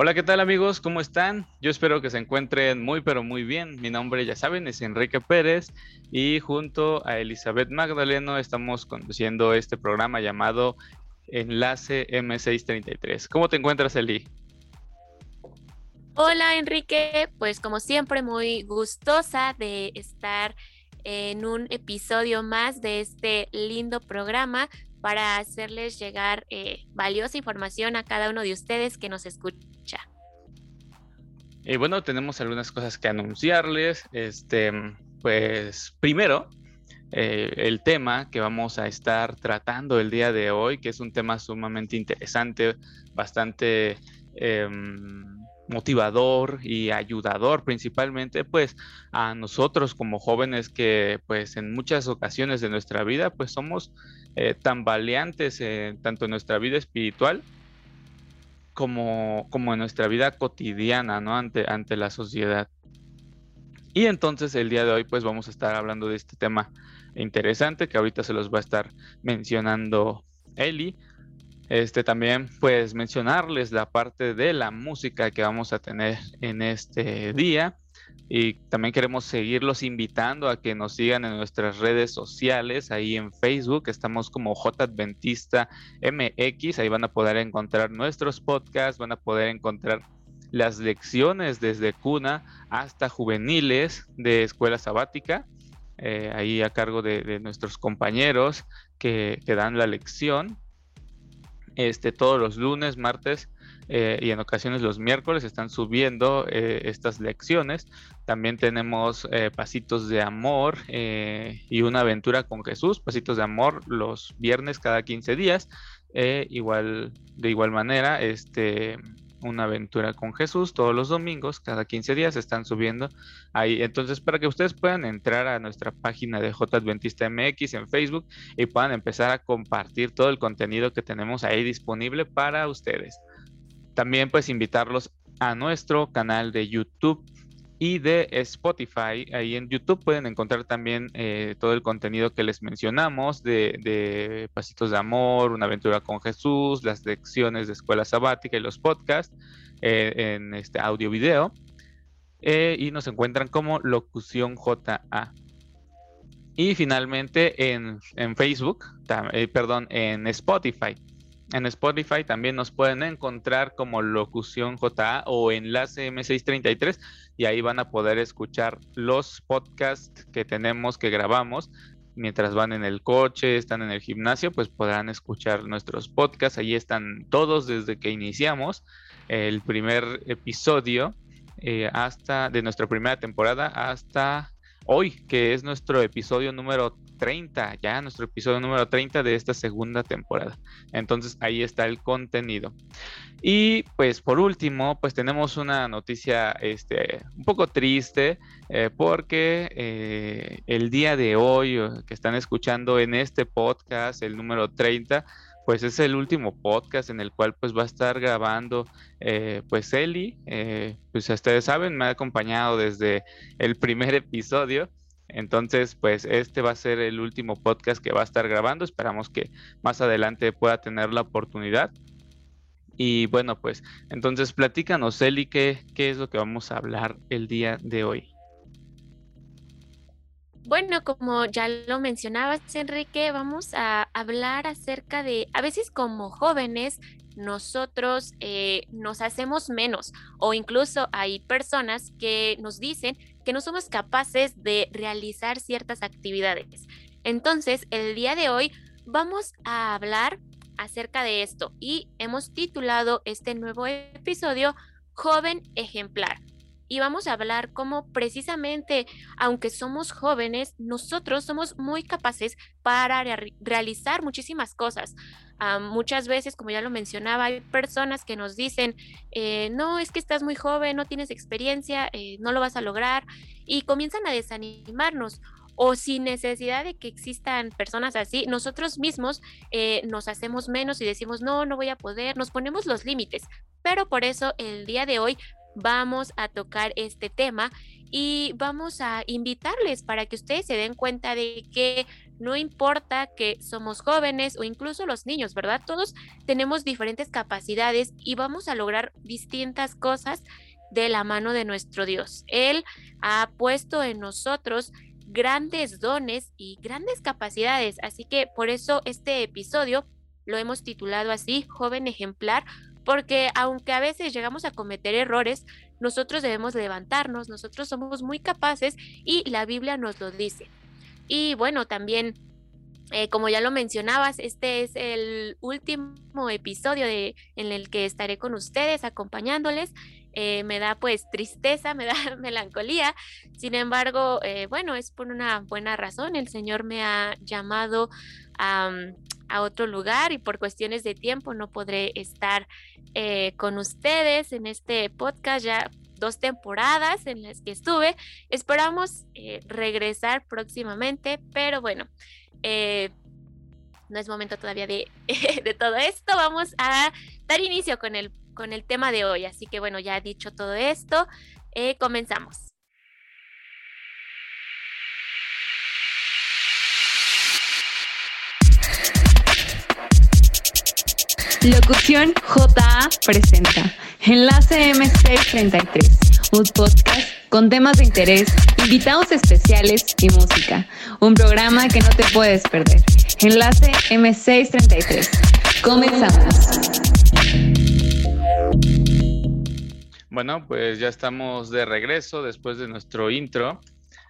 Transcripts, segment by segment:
Hola, ¿qué tal amigos? ¿Cómo están? Yo espero que se encuentren muy, pero muy bien. Mi nombre, ya saben, es Enrique Pérez y junto a Elizabeth Magdaleno estamos conduciendo este programa llamado Enlace M633. ¿Cómo te encuentras, Eli? Hola, Enrique. Pues como siempre, muy gustosa de estar en un episodio más de este lindo programa para hacerles llegar eh, valiosa información a cada uno de ustedes que nos escucha y bueno, tenemos algunas cosas que anunciarles. Este, pues primero, eh, el tema que vamos a estar tratando el día de hoy, que es un tema sumamente interesante, bastante em, motivador y ayudador principalmente pues a nosotros como jóvenes que pues en muchas ocasiones de nuestra vida pues somos eh, tan valientes tanto en nuestra vida espiritual como, como en nuestra vida cotidiana, ¿no? Ante, ante la sociedad. Y entonces el día de hoy pues vamos a estar hablando de este tema interesante que ahorita se los va a estar mencionando Eli. Este también pues mencionarles la parte de la música que vamos a tener en este día y también queremos seguirlos invitando a que nos sigan en nuestras redes sociales, ahí en Facebook, estamos como J MX, ahí van a poder encontrar nuestros podcasts, van a poder encontrar las lecciones desde cuna hasta juveniles de escuela sabática, eh, ahí a cargo de, nuestros compañeros que, que, dan la lección, este, todos los lunes, martes eh, y en ocasiones los miércoles están subiendo eh, estas lecciones. También tenemos eh, pasitos de amor y una aventura con Jesús, pasitos de amor los viernes cada 15 días. igual, de igual manera, este, una aventura con Jesús todos los domingos, cada 15 días están subiendo ahí. Entonces, para que ustedes puedan entrar a nuestra página de J Adventista MX en Facebook y puedan empezar a compartir todo el contenido que tenemos ahí disponible para ustedes. También pues invitarlos a nuestro canal de YouTube y de Spotify. Ahí en YouTube pueden encontrar también eh, todo el contenido que les mencionamos de, Pasitos de Amor, Una aventura con Jesús, las lecciones de Escuela Sabática y los podcasts eh, en este audio video. Eh, y nos encuentran como Locución JA. Y finalmente en, en Facebook, perdón, en Spotify en Spotify también nos pueden encontrar como Locución JA o Enlace M633 y ahí van a poder escuchar los podcasts que tenemos, que grabamos. Mientras van en el coche, están en el gimnasio, pues podrán escuchar nuestros podcasts. Ahí están todos desde que iniciamos el primer episodio eh, hasta de nuestra primera temporada hasta hoy, que es nuestro episodio número 30, ya nuestro episodio número 30 de esta segunda temporada. Entonces ahí está el contenido. Y pues por último, pues tenemos una noticia este, un poco triste eh, porque eh, el día de hoy que están escuchando en este podcast, el número 30, pues es el último podcast en el cual pues va a estar grabando eh, pues Eli, eh, pues ustedes saben, me ha acompañado desde el primer episodio. Entonces, pues este va a ser el último podcast que va a estar grabando. Esperamos que más adelante pueda tener la oportunidad. Y bueno, pues entonces platícanos, Eli, qué, qué es lo que vamos a hablar el día de hoy. Bueno, como ya lo mencionabas, Enrique, vamos a hablar acerca de, a veces como jóvenes, nosotros eh, nos hacemos menos o incluso hay personas que nos dicen que no somos capaces de realizar ciertas actividades. Entonces, el día de hoy vamos a hablar acerca de esto y hemos titulado este nuevo episodio Joven Ejemplar y vamos a hablar cómo precisamente, aunque somos jóvenes, nosotros somos muy capaces para realizar muchísimas cosas. muchas veces, como ya lo mencionaba, hay personas que nos dicen, eh, no, es que estás muy joven, no tienes experiencia, eh, no lo vas a lograr, y comienzan a desanimarnos o sin necesidad de que existan personas así, nosotros mismos eh, nos hacemos menos y decimos, no, no voy a poder, nos ponemos los límites. Pero por eso el día de hoy vamos a tocar este tema y vamos a invitarles para que ustedes se den cuenta de que no importa que somos jóvenes o incluso los niños, ¿verdad? Todos tenemos diferentes capacidades y vamos a lograr distintas cosas de la mano de nuestro Dios. Él ha puesto en nosotros grandes dones y grandes capacidades, así que por eso este episodio lo hemos titulado así, joven ejemplar, porque aunque a veces llegamos a cometer errores, nosotros debemos levantarnos, nosotros somos muy capaces y la Biblia nos lo dice. Y bueno, también, eh, como ya lo mencionabas, este es el último episodio de, en el que estaré con ustedes acompañándoles. Eh, me da pues tristeza, me da melancolía. Sin embargo, eh, bueno, es por una buena razón. El Señor me ha llamado a, a otro lugar y por cuestiones de tiempo no podré estar eh, con ustedes en este podcast ya dos temporadas en las que estuve. Esperamos eh, regresar próximamente, pero bueno, eh, no es momento todavía de, de, todo esto. Vamos a dar inicio con el, con el tema de hoy. Así que bueno, ya dicho todo esto, comenzamos. Locución JA presenta Enlace M633, un podcast con temas de interés, invitados especiales y música. Un programa que no te puedes perder. Enlace M633. Comenzamos. Bueno, pues ya estamos de regreso después de nuestro intro.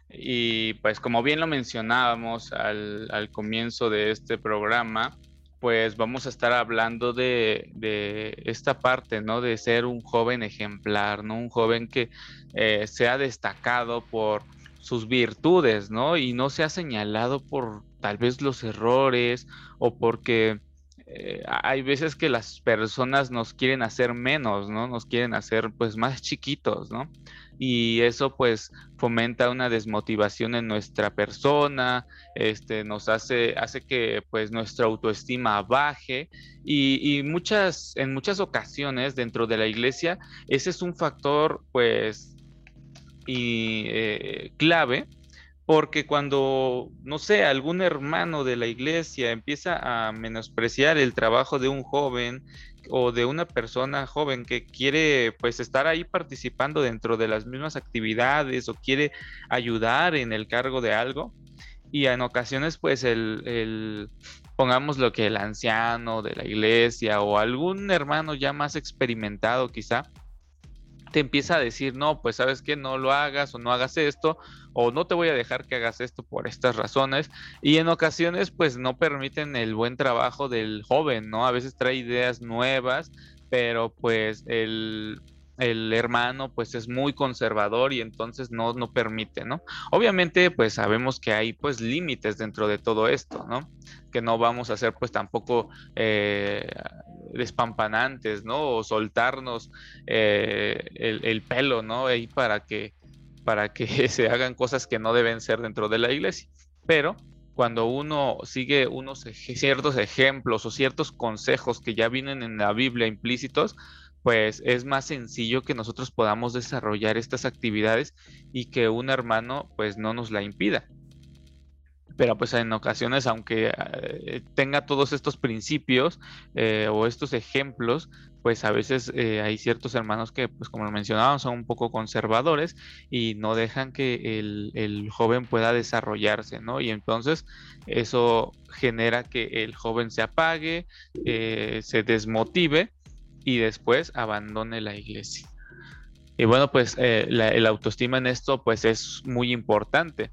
Y pues como bien lo mencionábamos al, al comienzo de este programa, pues vamos a estar hablando de, esta parte, ¿no? De ser un joven ejemplar, ¿no? Un joven que eh, sea destacado por sus virtudes, ¿no? Y no sea señalado por tal vez los errores o porque eh, hay veces que las personas nos quieren hacer menos, ¿no? Nos quieren hacer pues más chiquitos, ¿no? Y eso pues fomenta una desmotivación en nuestra persona, este, nos hace, hace que pues nuestra autoestima baje y, muchas, en muchas ocasiones dentro de la iglesia ese es un factor pues y, eh, clave porque cuando, no sé, algún hermano de la iglesia empieza a menospreciar el trabajo de un joven o de una persona joven que quiere pues estar ahí participando dentro de las mismas actividades o quiere ayudar en el cargo de algo y en ocasiones pues el, el pongamos lo que el anciano de la iglesia o algún hermano ya más experimentado quizá te empieza a decir, no, pues sabes que no lo hagas o no hagas esto, o no te voy a dejar que hagas esto por estas razones. Y en ocasiones, pues no permiten el buen trabajo del joven, ¿no? A veces trae ideas nuevas, pero pues el, el hermano pues es muy conservador y entonces no, no permite, ¿no? Obviamente pues sabemos que hay pues límites dentro de todo esto, ¿no? Que no vamos a hacer pues tampoco eh, despampanantes, ¿no? O soltarnos eh, el, pelo, ¿no? Ahí para que, para que se hagan cosas que no deben ser dentro de la iglesia. Pero cuando uno sigue unos ciertos ejemplos o ciertos consejos que ya vienen en la Biblia implícitos, pues es más sencillo que nosotros podamos desarrollar estas actividades y que un hermano pues no nos la impida pero pues en ocasiones, aunque eh, tenga todos estos principios eh, o estos ejemplos, pues a veces eh, hay ciertos hermanos que, pues como lo mencionábamos, son un poco conservadores y no dejan que el, joven pueda desarrollarse, ¿no? Y entonces eso genera que el joven se apague, se desmotive y después abandone la iglesia. Y bueno, pues la, el autoestima en esto pues es muy importante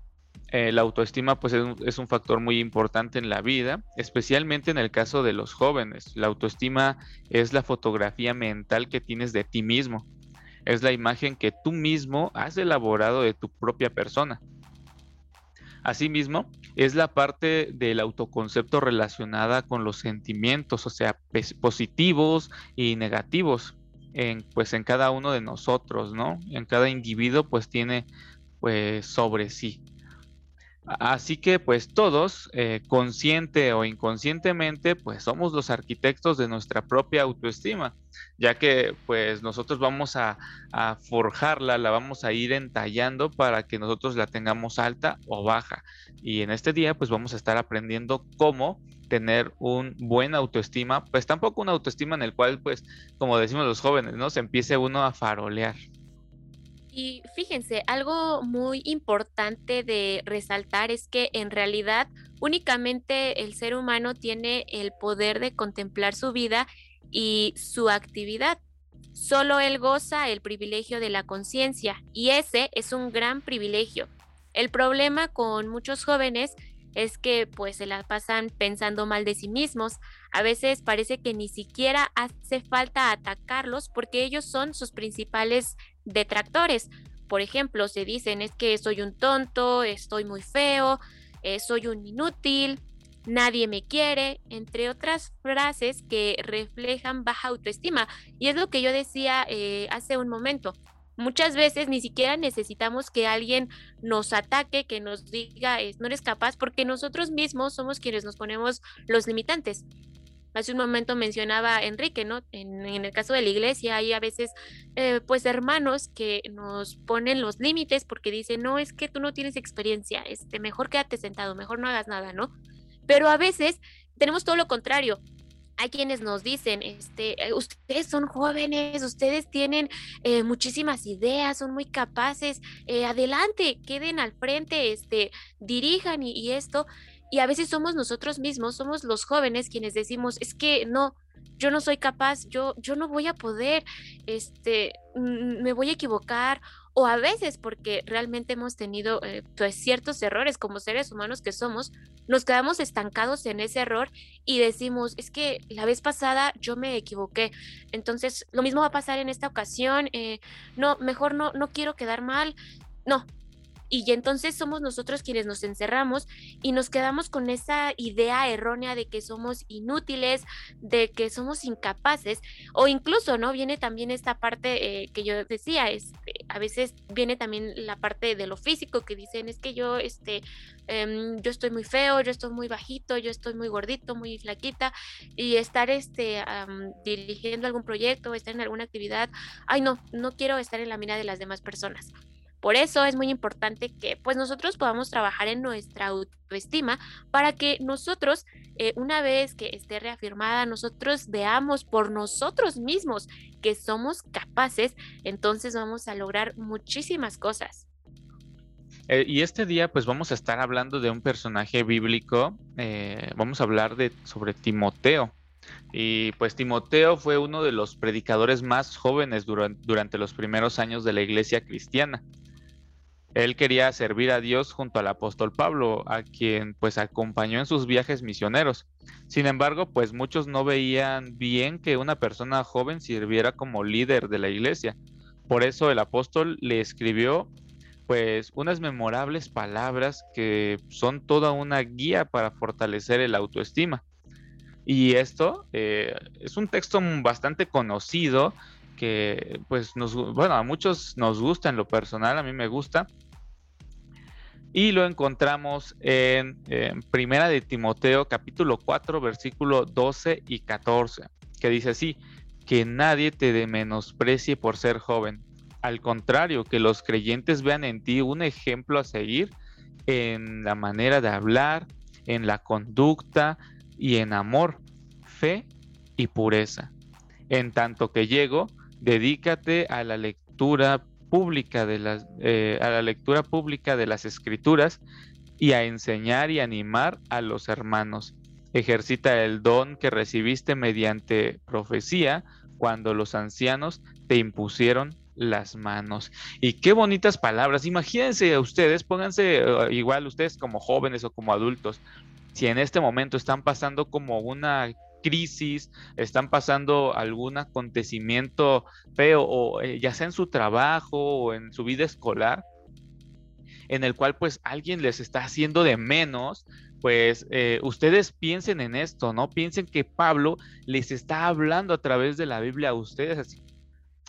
eh, la autoestima pues es un, factor muy importante en la vida, especialmente en el caso de los jóvenes. La autoestima es la fotografía mental que tienes de ti mismo. Es la imagen que tú mismo has elaborado de tu propia persona. Asimismo, es la parte del autoconcepto relacionada con los sentimientos, o sea, positivos y negativos, en, pues en cada uno de nosotros, ¿no? En cada individuo pues tiene pues sobre sí. Así que pues todos, eh, consciente o inconscientemente, pues somos los arquitectos de nuestra propia autoestima, ya que pues nosotros vamos a, a, forjarla, la vamos a ir entallando para que nosotros la tengamos alta o baja. Y en este día pues vamos a estar aprendiendo cómo tener un buen autoestima, pues tampoco una autoestima en el cual pues como decimos los jóvenes, ¿no? Se empiece uno a farolear. Y fíjense, algo muy importante de resaltar es que en realidad únicamente el ser humano tiene el poder de contemplar su vida y su actividad. Solo él goza el privilegio de la conciencia y ese es un gran privilegio. El problema con muchos jóvenes es que pues se la pasan pensando mal de sí mismos. A veces parece que ni siquiera hace falta atacarlos porque ellos son sus principales detractores. Por ejemplo, se dicen es que soy un tonto, estoy muy feo, eh, soy un inútil, nadie me quiere, entre otras frases que reflejan baja autoestima. Y es lo que yo decía eh, hace un momento. Muchas veces ni siquiera necesitamos que alguien nos ataque, que nos diga no eres capaz, porque nosotros mismos somos quienes nos ponemos los limitantes. Hace un momento mencionaba Enrique, ¿no? En, el caso de la iglesia hay a veces, eh, pues, hermanos que nos ponen los límites porque dicen, no, es que tú no tienes experiencia, este, mejor quédate sentado, mejor no hagas nada, ¿no? Pero a veces tenemos todo lo contrario. Hay quienes nos dicen, este, eh, ustedes son jóvenes, ustedes tienen eh, muchísimas ideas, son muy capaces, adelante, queden al frente, este, dirijan y esto. Y a veces somos nosotros mismos, somos los jóvenes quienes decimos, es que no, yo no soy capaz, yo, yo no voy a poder, este, me voy a equivocar, o a veces porque realmente hemos tenido eh, pues ciertos errores como seres humanos que somos, nos quedamos estancados en ese error y decimos, es que la vez pasada yo me equivoqué, entonces lo mismo va a pasar en esta ocasión, eh, no, mejor no, no quiero quedar mal, no, y entonces somos nosotros quienes nos encerramos y nos quedamos con esa idea errónea de que somos inútiles, de que somos incapaces, o incluso, ¿no? Viene también esta parte eh, que yo decía, es, a veces viene también la parte de lo físico que dicen, es que yo, este, em, yo estoy muy feo, yo estoy muy bajito, yo estoy muy gordito, muy flaquita, y estar, este, dirigiendo algún proyecto, estar en alguna actividad, ay, no, no quiero estar en la mira de las demás personas. Por eso es muy importante que pues nosotros podamos trabajar en nuestra autoestima para que nosotros, eh, una vez que esté reafirmada, nosotros veamos por nosotros mismos que somos capaces, entonces vamos a lograr muchísimas cosas. Eh, y este día pues vamos a estar hablando de un personaje bíblico, eh, vamos a hablar de, sobre Timoteo. Y pues Timoteo fue uno de los predicadores más jóvenes durante los primeros años de la iglesia cristiana. Él quería servir a Dios junto al apóstol Pablo, a quien pues acompañó en sus viajes misioneros. Sin embargo, pues muchos no veían bien que una persona joven sirviera como líder de la iglesia. Por eso el apóstol le escribió pues unas memorables palabras que son toda una guía para fortalecer el autoestima. Y esto eh, es un texto bastante conocido que pues nos, bueno, a muchos nos gusta en lo personal, a mí me gusta, y lo encontramos en, Primera de Timoteo capítulo 4 versículo 12 y 14, que dice así, que nadie te menosprecie por ser joven. Al contrario, que los creyentes vean en ti un ejemplo a seguir en la manera de hablar, en la conducta y en amor, fe y pureza. En tanto que llego, dedícate a la lectura pública de las, eh, a la lectura pública de las escrituras y a enseñar y animar a los hermanos. Ejercita el don que recibiste mediante profecía cuando los ancianos te impusieron las manos. Y qué bonitas palabras. Imagínense ustedes, pónganse eh, igual ustedes como jóvenes o como adultos, si en este momento están pasando como una crisis, están pasando algún acontecimiento feo, o eh, ya sea en su trabajo o en su vida escolar, en el cual pues alguien les está haciendo de menos, pues eh, ustedes piensen en esto, ¿no? Piensen que Pablo les está hablando a través de la Biblia a ustedes, así,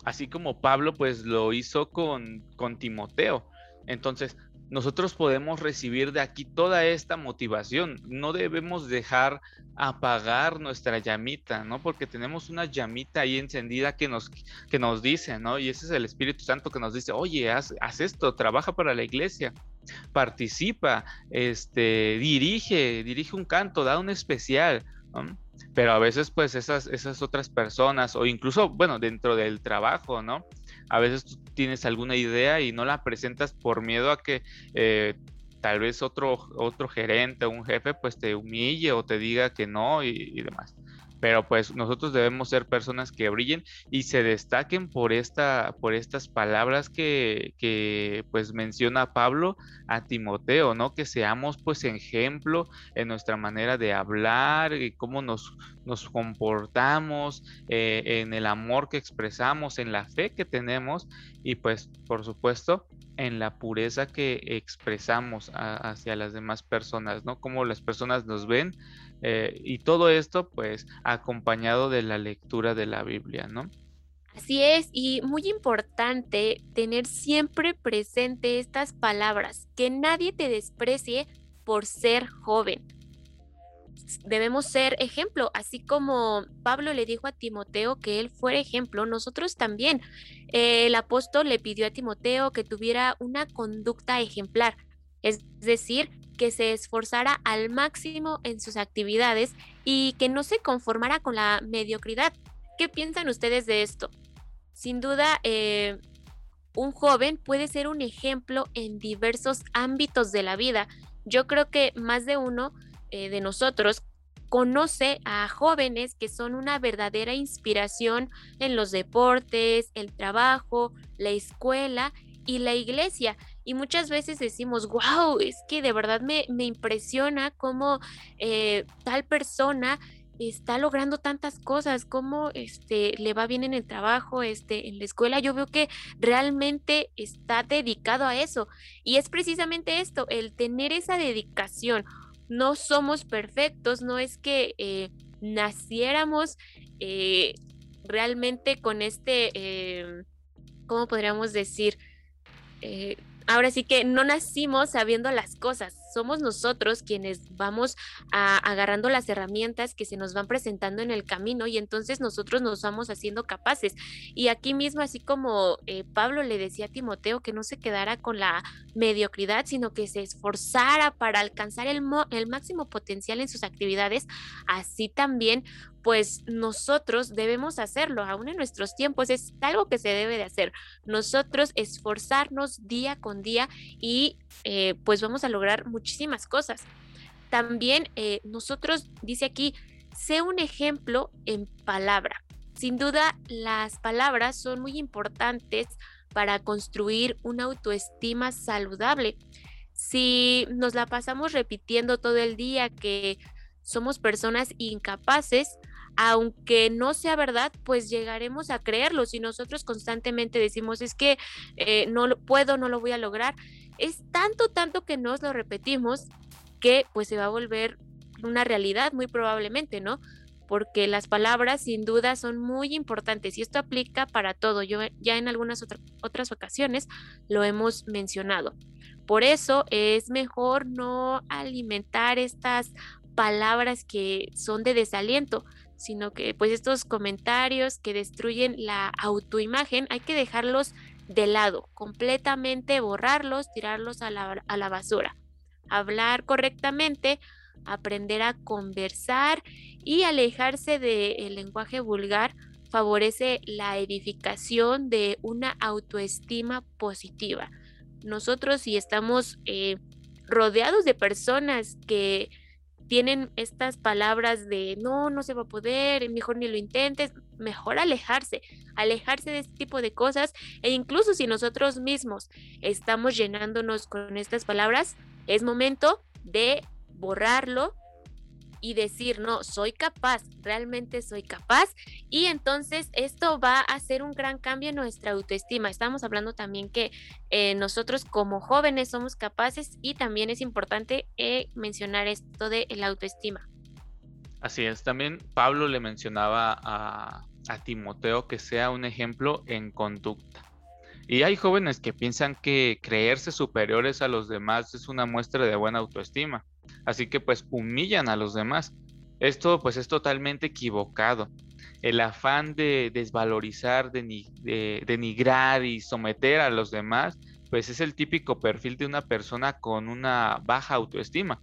así como Pablo pues lo hizo con, con Timoteo. Entonces, nosotros podemos recibir de aquí toda esta motivación. No debemos dejar apagar nuestra llamita, ¿no? Porque tenemos una llamita ahí encendida que nos, que nos dice, ¿no? Y ese es el Espíritu Santo que nos dice, oye, haz, haz esto, trabaja para la iglesia, participa, este, dirige, dirige un canto, da un especial, Pero a veces, pues, esas, esas otras personas, o incluso, bueno, dentro del trabajo, ¿no? A veces tú tienes alguna idea y no la presentas por miedo a que eh, tal vez otro, otro gerente o un jefe pues te humille o te diga que no y demás pero pues nosotros debemos ser personas que brillen y se destaquen por esta por estas palabras que, que, pues menciona Pablo a Timoteo no que seamos pues ejemplo en nuestra manera de hablar y cómo nos nos comportamos eh, en el amor que expresamos en la fe que tenemos y pues por supuesto en la pureza que expresamos hacia las demás personas no como las personas nos ven eh, y todo esto pues acompañado de la lectura de la Biblia, ¿no? Así es, y muy importante tener siempre presente estas palabras, que nadie te desprecie por ser joven. Debemos ser ejemplo, así como Pablo le dijo a Timoteo que él fuera ejemplo, nosotros también. el apóstol le pidió a Timoteo que tuviera una conducta ejemplar, es decir, que se esforzara al máximo en sus actividades y que no se conformara con la mediocridad. ¿Qué piensan ustedes de esto? Sin duda, eh, un joven puede ser un ejemplo en diversos ámbitos de la vida. Yo creo que más de uno eh, de nosotros conoce a jóvenes que son una verdadera inspiración en los deportes, el trabajo, la escuela y la iglesia. Y muchas veces decimos, wow, es que de verdad me, me impresiona cómo eh, tal persona está logrando tantas cosas, cómo este, le va bien en el trabajo, este, en la escuela. Yo veo que realmente está dedicado a eso. Y es precisamente esto, el tener esa dedicación. No somos perfectos, no es que eh, naciéramos eh, realmente con este, ¿cómo podríamos decir? Ahora sí que no nacimos sabiendo las cosas, somos nosotros quienes vamos agarrando las herramientas que se nos van presentando en el camino y entonces nosotros nos vamos haciendo capaces. Y aquí mismo, así como eh, Pablo le decía a Timoteo que no se quedara con la mediocridad, sino que se esforzara para alcanzar el, el máximo potencial en sus actividades, así también pues nosotros debemos hacerlo, aún en nuestros tiempos es algo que se debe de hacer. Nosotros esforzarnos día con día y eh, pues vamos a lograr muchísimas cosas. También eh, nosotros, dice aquí, sé un ejemplo en palabra. Sin duda, las palabras son muy importantes para construir una autoestima saludable. Si nos la pasamos repitiendo todo el día que somos personas incapaces, aunque no sea verdad, pues llegaremos a creerlo. Si nosotros constantemente decimos, es que eh, no lo puedo, no lo voy a lograr, es tanto, tanto que nos lo repetimos que pues se va a volver una realidad muy probablemente, ¿no? Porque las palabras sin duda son muy importantes y esto aplica para todo. Yo ya en algunas otras ocasiones lo hemos mencionado. Por eso es mejor no alimentar estas palabras que son de desaliento, sino que pues estos comentarios que destruyen la autoimagen hay que dejarlos de lado, completamente borrarlos, tirarlos a la, a la basura. Hablar correctamente, aprender a conversar y alejarse del lenguaje vulgar favorece la edificación de una autoestima positiva. Nosotros si estamos eh, rodeados de personas que tienen estas palabras de no, no se va a poder, mejor ni lo intentes, mejor alejarse, alejarse de este tipo de cosas e incluso si nosotros mismos estamos llenándonos con estas palabras, es momento de borrarlo y decir, no, soy capaz, realmente soy capaz. Y entonces esto va a hacer un gran cambio en nuestra autoestima. Estamos hablando también que eh, nosotros como jóvenes somos capaces y también es importante eh, mencionar esto de la autoestima. Así es, también Pablo le mencionaba a, a Timoteo que sea un ejemplo en conducta. Y hay jóvenes que piensan que creerse superiores a los demás es una muestra de buena autoestima. Así que pues humillan a los demás. Esto pues es totalmente equivocado. El afán de desvalorizar, de, denigrar y someter a los demás, pues es el típico perfil de una persona con una baja autoestima.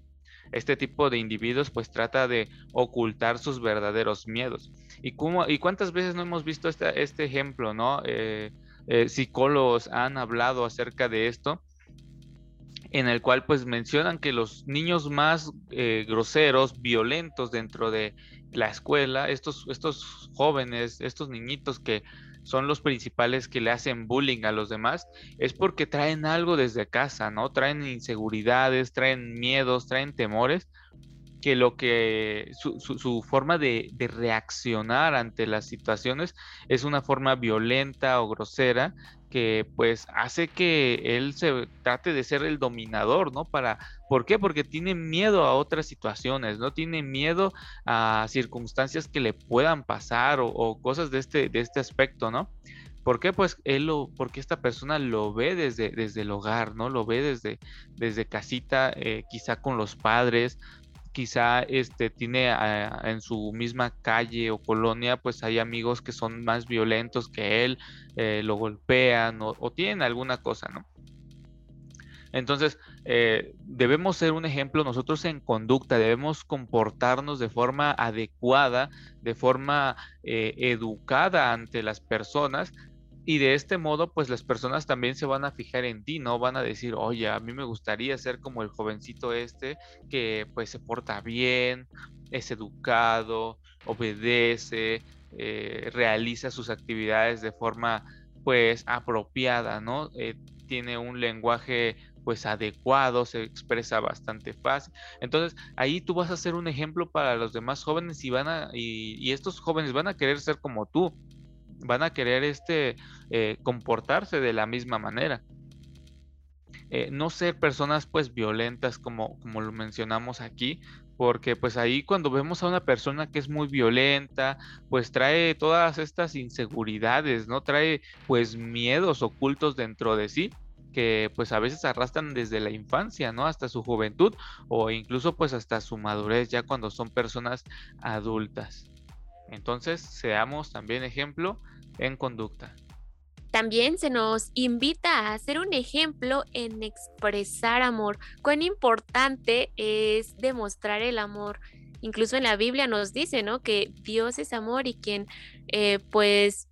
Este tipo de individuos pues trata de ocultar sus verdaderos miedos. ¿Y, cómo, y cuántas veces no hemos visto este, este ejemplo, no? Eh, eh, psicólogos han hablado acerca de esto en el cual pues mencionan que los niños más eh, groseros, violentos dentro de la escuela, estos, estos jóvenes, estos niñitos que son los principales que le hacen bullying a los demás, es porque traen algo desde casa, ¿no? Traen inseguridades, traen miedos, traen temores, que lo que su, su, forma de, reaccionar ante las situaciones es una forma violenta o grosera que pues hace que él se trate de ser el dominador, ¿no? Para, ¿por qué? Porque tiene miedo a otras situaciones, ¿no? Tiene miedo a circunstancias que le puedan pasar o, cosas de este, de este aspecto, ¿no? ¿Por qué? Pues él lo, porque esta persona lo ve desde, desde el hogar, ¿no? Lo ve desde, desde casita, eh, quizá con los padres, quizá este tiene en su misma calle o colonia, pues hay amigos que son más violentos que él, eh, lo golpean o, tienen alguna cosa, ¿no? Entonces, eh, debemos ser un ejemplo nosotros en conducta, debemos comportarnos de forma adecuada, de forma eh, educada ante las personas y de este modo, pues las personas también se van a fijar en ti, ¿no? Van a decir, oye, a mí me gustaría ser como el jovencito este que pues se porta bien, es educado, obedece, eh, realiza sus actividades de forma pues apropiada, ¿no? Eh, tiene un lenguaje pues adecuado, se expresa bastante fácil. Entonces, ahí tú vas a ser un ejemplo para los demás jóvenes y van a, y estos jóvenes van a querer ser como tú van a querer este, eh, comportarse de la misma manera. Eh, no ser personas pues violentas como, como lo mencionamos aquí, porque pues ahí cuando vemos a una persona que es muy violenta, pues trae todas estas inseguridades, ¿no? Trae pues miedos ocultos dentro de sí que pues a veces arrastran desde la infancia, ¿no? Hasta su juventud o incluso pues hasta su madurez ya cuando son personas adultas. Entonces, seamos también ejemplo en conducta. También se nos invita a hacer un ejemplo en expresar amor. Cuán importante es demostrar el amor. Incluso en la Biblia nos dice, ¿no? Que Dios es amor y quien, eh, pues,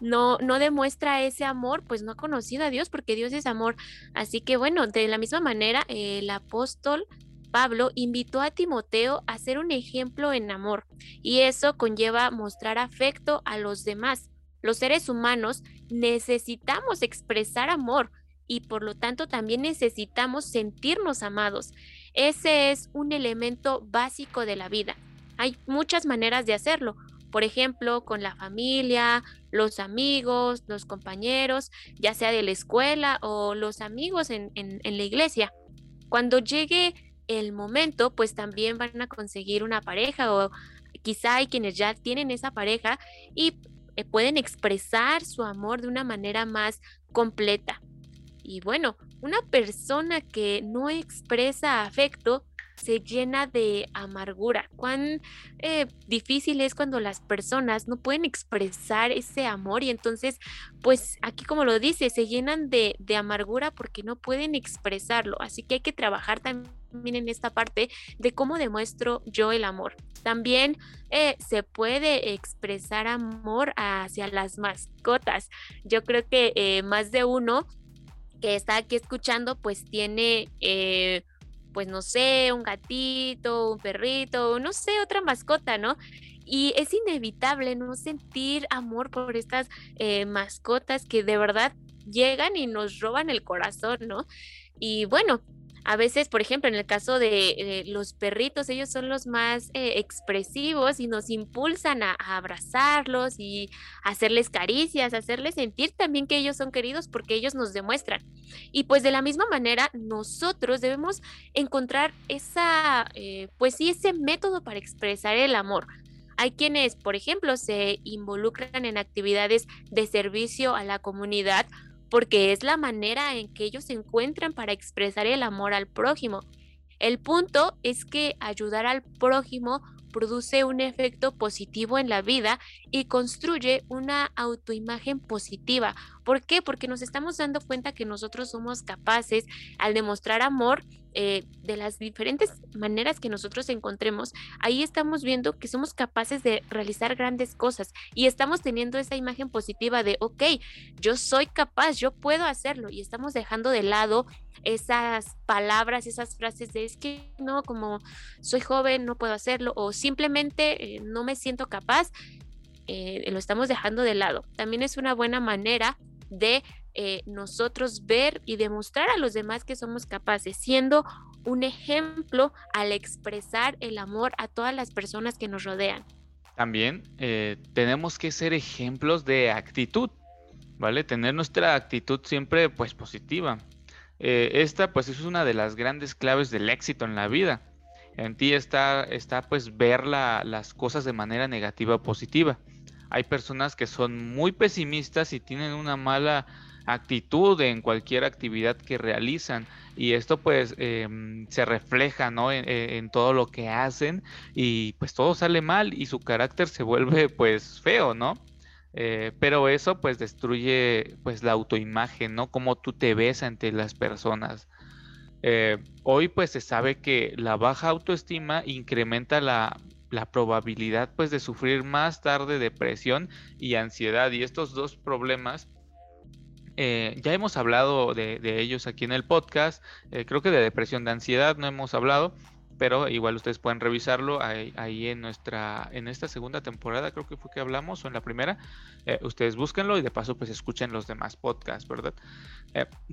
no, no demuestra ese amor, pues no ha conocido a Dios porque Dios es amor. Así que bueno, de la misma manera, el apóstol Pablo invitó a Timoteo a ser un ejemplo en amor y eso conlleva mostrar afecto a los demás. Los seres humanos necesitamos expresar amor y por lo tanto también necesitamos sentirnos amados. Ese es un elemento básico de la vida. Hay muchas maneras de hacerlo. Por ejemplo, con la familia, los amigos, los compañeros, ya sea de la escuela o los amigos en, la iglesia. Cuando llegue el momento, pues también van a conseguir una pareja o quizá hay quienes ya tienen esa pareja y eh, pueden expresar su amor de una manera más completa. Y bueno, una persona que no expresa afecto se llena de amargura. Cuán eh, difícil es cuando las personas no pueden expresar ese amor y entonces, pues aquí como lo dice, se llenan de, de amargura porque no pueden expresarlo. Así que hay que trabajar también en esta parte de cómo demuestro yo el amor. También eh, se puede expresar amor hacia las mascotas. Yo creo que eh, más de uno que está aquí escuchando pues tiene pues no sé, un gatito, un perrito, no sé, otra mascota, ¿no? Y es inevitable no sentir amor por estas eh, mascotas que de verdad llegan y nos roban el corazón, ¿no? Y bueno, a veces, por ejemplo, en el caso de eh, los perritos, ellos son los más eh, expresivos y nos impulsan a, abrazarlos y hacerles caricias, hacerles sentir también que ellos son queridos porque ellos nos demuestran. Y pues de la misma manera, nosotros debemos encontrar esa, eh, pues sí, ese método para expresar el amor. Hay quienes, por ejemplo, se involucran en actividades de servicio a la comunidad porque es la manera en que ellos se encuentran para expresar el amor al prójimo. El punto es que ayudar al prójimo produce un efecto positivo en la vida y construye una autoimagen positiva. ¿Por qué? Porque nos estamos dando cuenta que nosotros somos capaces, al demostrar amor, eh, de las diferentes maneras que nosotros encontremos, ahí estamos viendo que somos capaces de realizar grandes cosas y estamos teniendo esa imagen positiva de, ok, yo soy capaz, yo puedo hacerlo y estamos dejando de lado esas palabras, esas frases de es que no, como soy joven, no puedo hacerlo o simplemente eh, no me siento capaz, eh, lo estamos dejando de lado. También es una buena manera de eh, nosotros ver y demostrar a los demás que somos capaces, siendo un ejemplo al expresar el amor a todas las personas que nos rodean. También eh, tenemos que ser ejemplos de actitud, ¿vale? Tener nuestra actitud siempre pues positiva. Eh, esta pues es una de las grandes claves del éxito en la vida. En ti está, está pues ver las cosas de manera negativa o positiva. Hay personas que son muy pesimistas y tienen una mala actitud en cualquier actividad que realizan y esto pues em, se refleja ¿no? en, todo lo que hacen y pues todo sale mal y su carácter se vuelve pues feo, ¿no? Eh, pero eso pues destruye pues la autoimagen, ¿no? Cómo tú te ves ante las personas. Eh, hoy pues se sabe que la baja autoestima incrementa la, la probabilidad pues de sufrir más tarde depresión y ansiedad y estos dos problemas eh, ya hemos hablado de, ellos aquí en el podcast. Eh, creo que de depresión, de ansiedad no hemos hablado, pero igual ustedes pueden revisarlo ahí, en nuestra, en esta segunda temporada, creo que fue que hablamos, o en la primera. Eh, ustedes búsquenlo y de paso pues escuchen los demás podcasts, ¿verdad?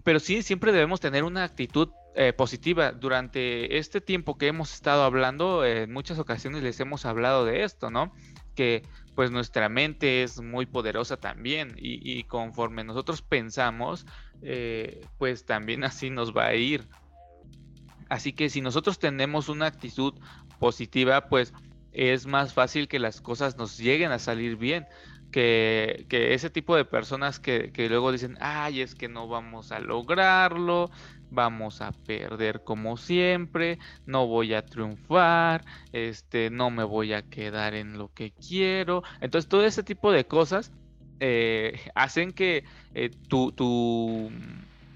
pero sí, siempre debemos tener una actitud positiva. Durante este tiempo que hemos estado hablando, en muchas ocasiones les hemos hablado de esto, ¿no? Que pues nuestra mente es muy poderosa también y, conforme nosotros pensamos, eh, pues también así nos va a ir. Así que si nosotros tenemos una actitud positiva, pues es más fácil que las cosas nos lleguen a salir bien. Que, ese tipo de personas que, que luego dicen, ay, es que no vamos a lograrlo, vamos a perder como siempre, no voy a triunfar, este, no me voy a quedar en lo que quiero. Entonces, todo ese tipo de cosas eh, hacen que eh, tu, tu,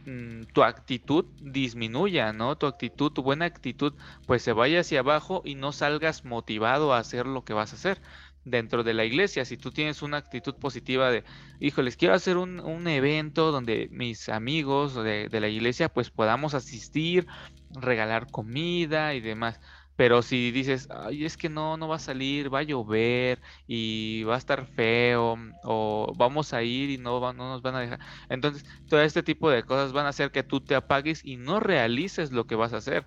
mm, tu, actitud disminuya, ¿no? Tu actitud, tu buena actitud, pues se vaya hacia abajo y no salgas motivado a hacer lo que vas a hacer dentro de la iglesia. Si tú tienes una actitud positiva de, híjoles, quiero hacer un, un evento donde mis amigos de, de, la iglesia pues podamos asistir, regalar comida y demás. Pero si dices, ay, es que no, no va a salir, va a llover y va a estar feo, o vamos a ir y no, no nos van a dejar. Entonces, todo este tipo de cosas van a hacer que tú te apagues y no realices lo que vas a hacer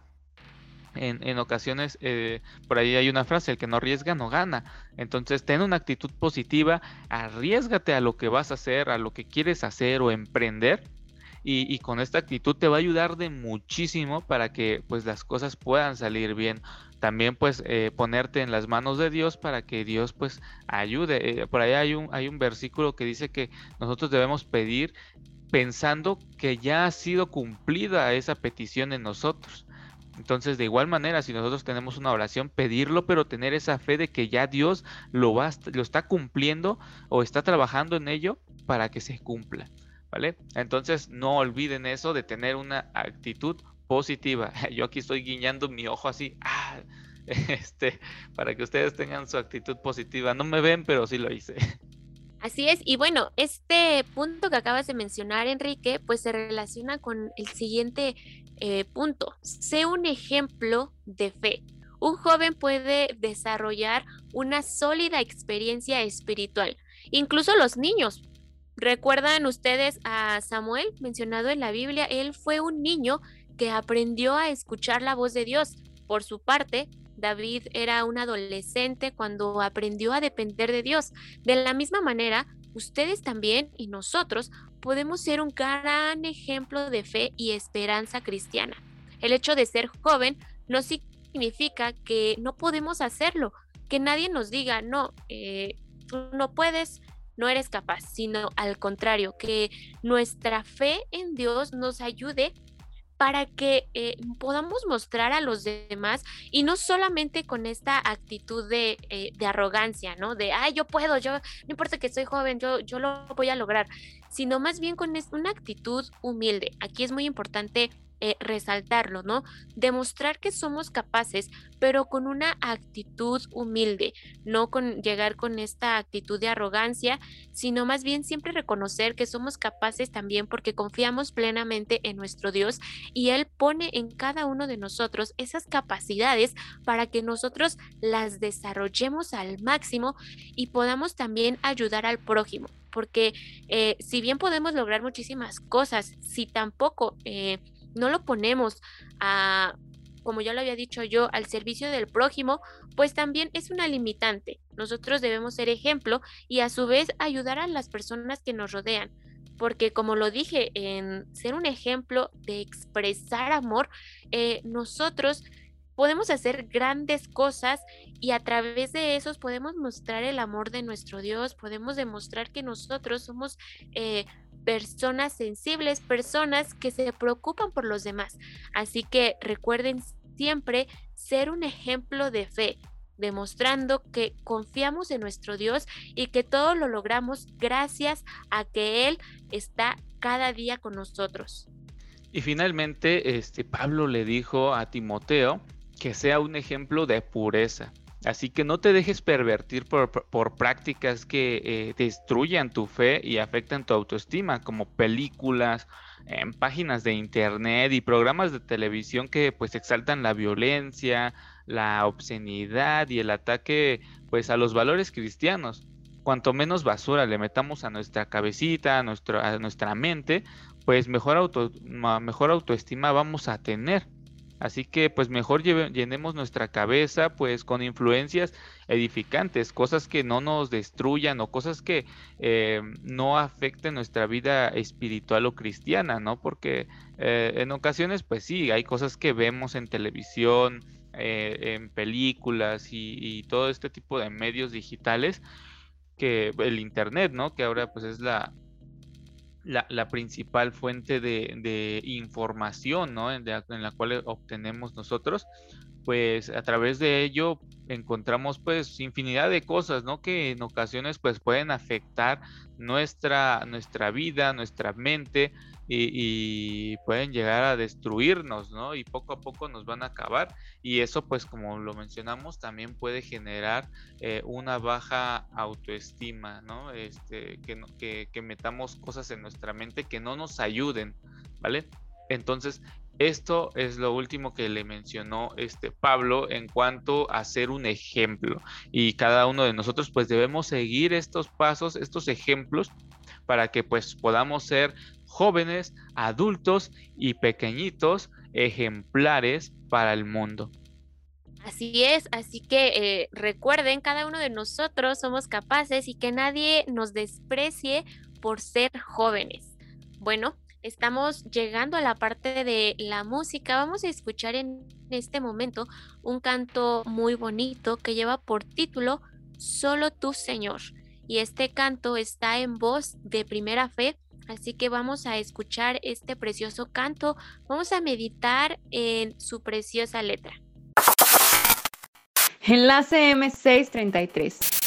en, ocasiones, eh, por ahí hay una frase, el que no arriesga no gana. Entonces, ten una actitud positiva, arriesgate a lo que vas a hacer, a lo que quieres hacer o emprender. Y, con esta actitud te va a ayudar de muchísimo para que pues las cosas puedan salir bien. También pues eh, ponerte en las manos de Dios para que Dios pues ayude. Eh, por ahí hay un, hay un versículo que dice que nosotros debemos pedir pensando que ya ha sido cumplida esa petición en nosotros. Entonces, de igual manera, si nosotros tenemos una oración, pedirlo, pero tener esa fe de que ya Dios lo, va, lo está cumpliendo o está trabajando en ello para que se cumpla. ¿Vale? Entonces, no olviden eso de tener una actitud positiva. Yo aquí estoy guiñando mi ojo así, ah, este, para que ustedes tengan su actitud positiva. No me ven, pero sí lo hice. Así es, y bueno, este punto que acabas de mencionar, Enrique, pues se relaciona con el siguiente eh, punto. Sé un ejemplo de fe. Un joven puede desarrollar una sólida experiencia espiritual, incluso los niños. ¿Recuerdan ustedes a Samuel mencionado en la Biblia? Él fue un niño que aprendió a escuchar la voz de Dios. Por su parte, David era un adolescente cuando aprendió a depender de Dios. De la misma manera, ustedes también y nosotros podemos ser un gran ejemplo de fe y esperanza cristiana. El hecho de ser joven no significa que no podemos hacerlo, que nadie nos diga, no, eh, tú no puedes, no eres capaz, sino al contrario, que nuestra fe en Dios nos ayude para que eh, podamos mostrar a los demás y no solamente con esta actitud de, eh, de, arrogancia, ¿no? De, ay, yo puedo, yo, no importa que soy joven, yo, yo lo voy a lograr, sino más bien con una actitud humilde. Aquí es muy importante eh, resaltarlo, ¿no? Demostrar que somos capaces, pero con una actitud humilde, no con llegar con esta actitud de arrogancia, sino más bien siempre reconocer que somos capaces también porque confiamos plenamente en nuestro Dios y Él pone en cada uno de nosotros esas capacidades para que nosotros las desarrollemos al máximo y podamos también ayudar al prójimo porque eh, si bien podemos lograr muchísimas cosas, si tampoco eh, no lo ponemos a, como ya lo había dicho yo, al servicio del prójimo, pues también es una limitante. Nosotros debemos ser ejemplo y a su vez ayudar a las personas que nos rodean. Porque como lo dije, en ser un ejemplo de expresar amor, eh, nosotros podemos hacer grandes cosas y a través de esos podemos mostrar el amor de nuestro Dios, podemos demostrar que nosotros somos eh, personas sensibles, personas que se preocupan por los demás. Así que recuerden siempre ser un ejemplo de fe, demostrando que confiamos en nuestro Dios y que todo lo logramos gracias a que Él está cada día con nosotros. Y finalmente, este Pablo le dijo a Timoteo que sea un ejemplo de pureza. Así que no te dejes pervertir por, prácticas que eh, destruyan tu fe y afectan tu autoestima, como películas, en páginas de internet y programas de televisión que pues exaltan la violencia, la obscenidad y el ataque pues a los valores cristianos. Cuanto menos basura le metamos a nuestra cabecita, a, a nuestra mente, pues mejor, auto, mejor autoestima vamos a tener. Así que pues mejor llenemos nuestra cabeza pues con influencias edificantes, cosas que no nos destruyan o cosas que eh, no afecten nuestra vida espiritual o cristiana, ¿no? Porque eh, en ocasiones pues sí, hay cosas que vemos en televisión, eh, en películas y, y todo este tipo de medios digitales que el internet, ¿no? Que ahora pues es la, la, principal fuente de, información ¿no? en, la cual obtenemos nosotros, pues a través de ello encontramos pues infinidad de cosas, ¿no? Que en ocasiones pues pueden afectar nuestra, nuestra vida, nuestra mente, y, pueden llegar a destruirnos, ¿no? Y poco a poco nos van a acabar. Y eso, pues como lo mencionamos, también puede generar eh, una baja autoestima, ¿no? Este, que, que, metamos cosas en nuestra mente que no nos ayuden, ¿vale? Entonces, esto es lo último que le mencionó este Pablo en cuanto a ser un ejemplo. Y cada uno de nosotros pues debemos seguir estos pasos, estos ejemplos para que pues podamos ser jóvenes, adultos y pequeñitos ejemplares para el mundo. Así es, así que eh, recuerden, cada uno de nosotros somos capaces y que nadie nos desprecie por ser jóvenes. Bueno, estamos llegando a la parte de la música. Vamos a escuchar en este momento un canto muy bonito que lleva por título Solo tú, Señor. Y este canto está en voz de primera fe Así que vamos a escuchar este precioso canto, vamos a meditar en su preciosa letra. Enlace M633.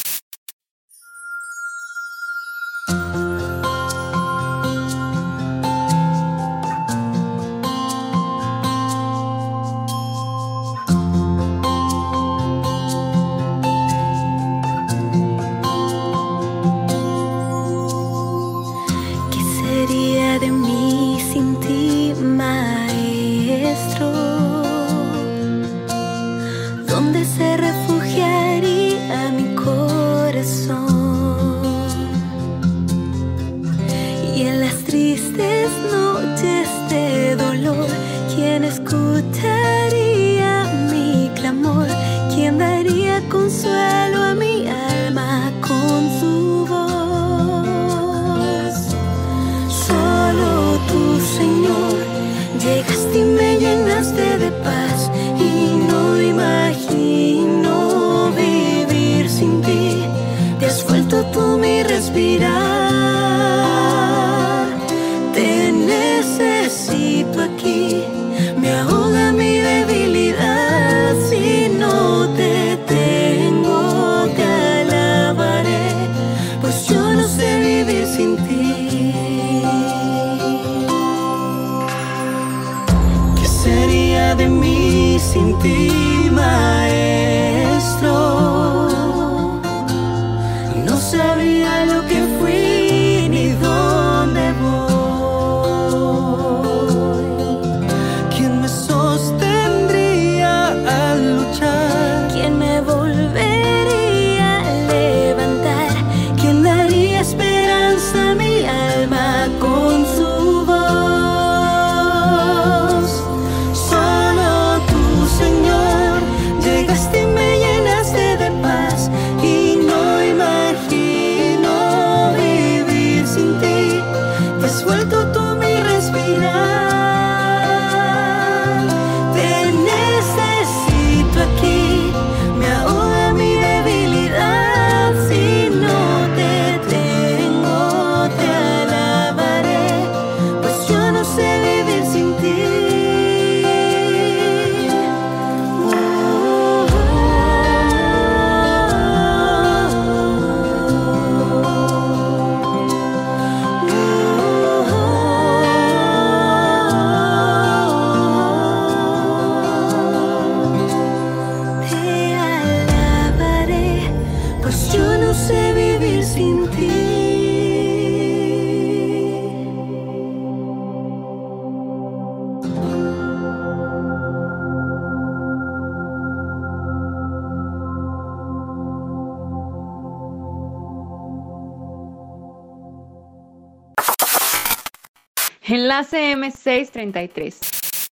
Enlace M633.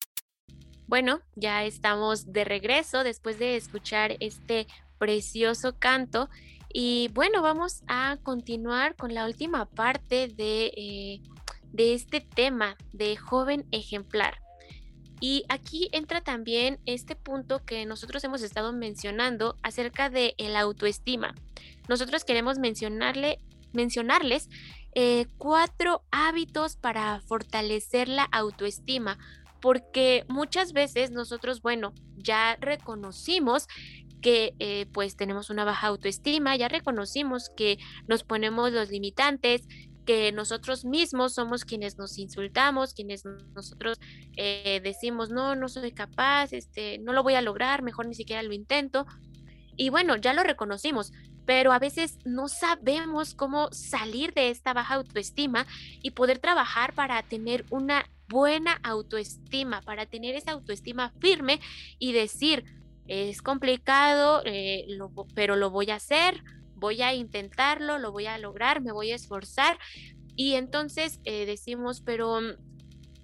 Bueno, ya estamos de regreso después de escuchar este precioso canto. Y bueno, vamos a continuar con la última parte de, eh, de este tema de joven ejemplar. Y aquí entra también este punto que nosotros hemos estado mencionando acerca de el autoestima. Nosotros queremos mencionarle, mencionarles eh, cuatro hábitos para fortalecer la autoestima, porque muchas veces nosotros, bueno, ya reconocimos que eh, pues tenemos una baja autoestima, ya reconocimos que nos ponemos los limitantes, que nosotros mismos somos quienes nos insultamos, quienes nosotros eh, decimos, no, no soy capaz, este, no lo voy a lograr, mejor ni siquiera lo intento. Y bueno, ya lo reconocimos, pero a veces no sabemos cómo salir de esta baja autoestima y poder trabajar para tener una buena autoestima, para tener esa autoestima firme y decir, es complicado, eh, pero lo voy a hacer, voy a intentarlo, lo voy a lograr, me voy a esforzar. Y entonces eh, decimos, pero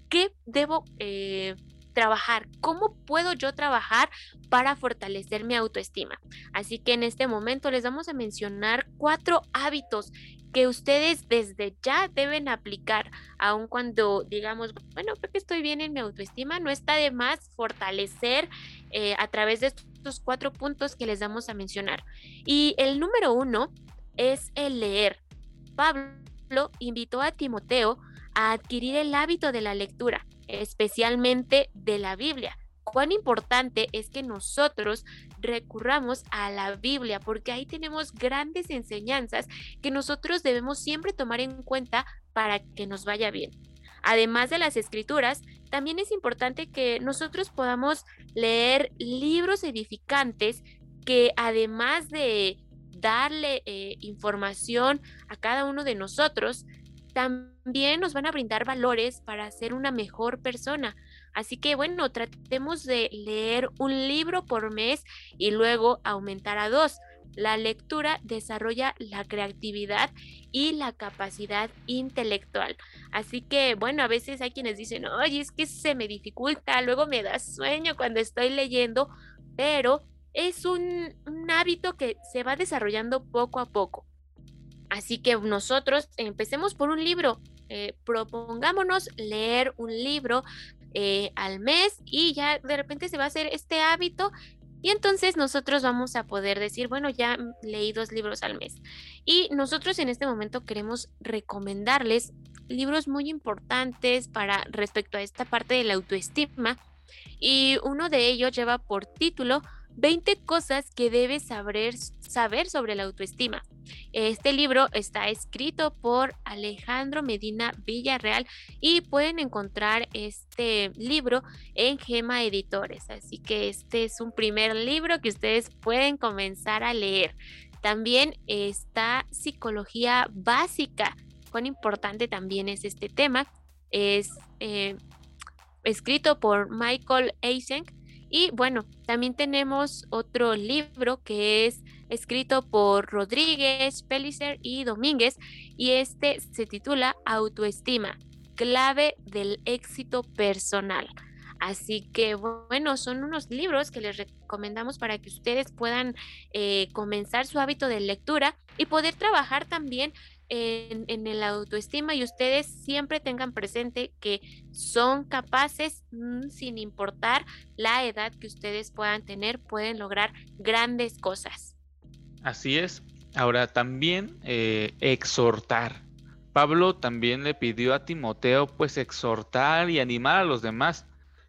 ¿qué debo eh, trabajar? ¿Cómo puedo yo trabajar para fortalecer mi autoestima? Así que en este momento les vamos a mencionar cuatro hábitos que ustedes desde ya deben aplicar, aun cuando digamos, bueno, creo que estoy bien en mi autoestima, no está de más fortalecer eh, a través de estos cuatro puntos que les vamos a mencionar. Y el número uno es el leer. Pablo invitó a Timoteo a adquirir el hábito de la lectura, especialmente de la Biblia. Cuán importante es que nosotros recurramos a la Biblia, porque ahí tenemos grandes enseñanzas que nosotros debemos siempre tomar en cuenta para que nos vaya bien. Además de las escrituras, también es importante que nosotros podamos leer libros edificantes que además de darle eh, información a cada uno de nosotros, también nos van a brindar valores para ser una mejor persona. Así que bueno, tratemos de leer un libro por mes y luego aumentar a dos. La lectura desarrolla la creatividad y la capacidad intelectual. Así que, bueno, a veces hay quienes dicen, oye, es que se me dificulta, luego me da sueño cuando estoy leyendo, pero es un, hábito que se va desarrollando poco a poco. Así que nosotros empecemos por un libro, eh, propongámonos leer un libro eh, al mes y ya de repente se va a hacer este hábito y entonces nosotros vamos a poder decir, bueno, ya leí dos libros al mes. Y nosotros en este momento queremos recomendarles libros muy importantes para respecto a esta parte de la autoestima. Y uno de ellos lleva por título 20 cosas que debes saber, saber sobre la autoestima. Este libro está escrito por Alejandro Medina Villarreal y pueden encontrar este libro en Gema Editores. Así que este es un primer libro que ustedes pueden comenzar a leer. También está Psicología Básica. Cuán importante también es este tema. Es eh, escrito por Michael Eysenck y bueno, también tenemos otro libro que es escrito por Rodríguez, Pellicer y Domínguez y este se titula Autoestima, clave del éxito personal. Así que bueno, son unos libros que les recomendamos para que ustedes puedan eh, comenzar su hábito de lectura y poder trabajar también en, el autoestima y ustedes siempre tengan presente que son capaces, mm, sin importar la edad que ustedes puedan tener, pueden lograr grandes cosas. Así es. Ahora también eh, exhortar. Pablo también le pidió a Timoteo pues exhortar y animar a los demás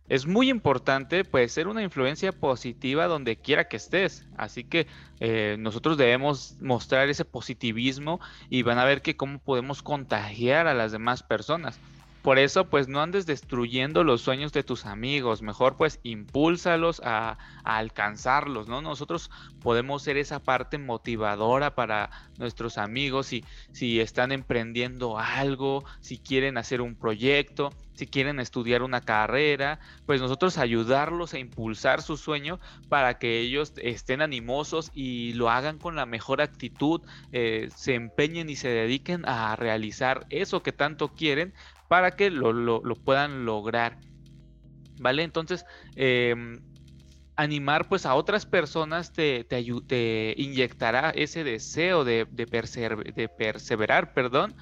es muy importante pues ser una influencia positiva donde quiera que estés. Así que eh, nosotros debemos mostrar ese positivismo y van a ver que cómo podemos contagiar a las demás personas. Por eso, pues no andes destruyendo los sueños de tus amigos, mejor pues impúlsalos a, alcanzarlos, ¿no? Nosotros podemos ser esa parte motivadora para nuestros amigos si, si están emprendiendo algo, si quieren hacer un proyecto, si quieren estudiar una carrera, pues nosotros ayudarlos a impulsar su sueño para que ellos estén animosos y lo hagan con la mejor actitud, eh, se empeñen y se dediquen a realizar eso que tanto quieren para que lo, puedan lograr. ¿Vale? Entonces, em, animar pues a otras personas te, te, inyectará ese deseo de, de, de perseverar, perdón,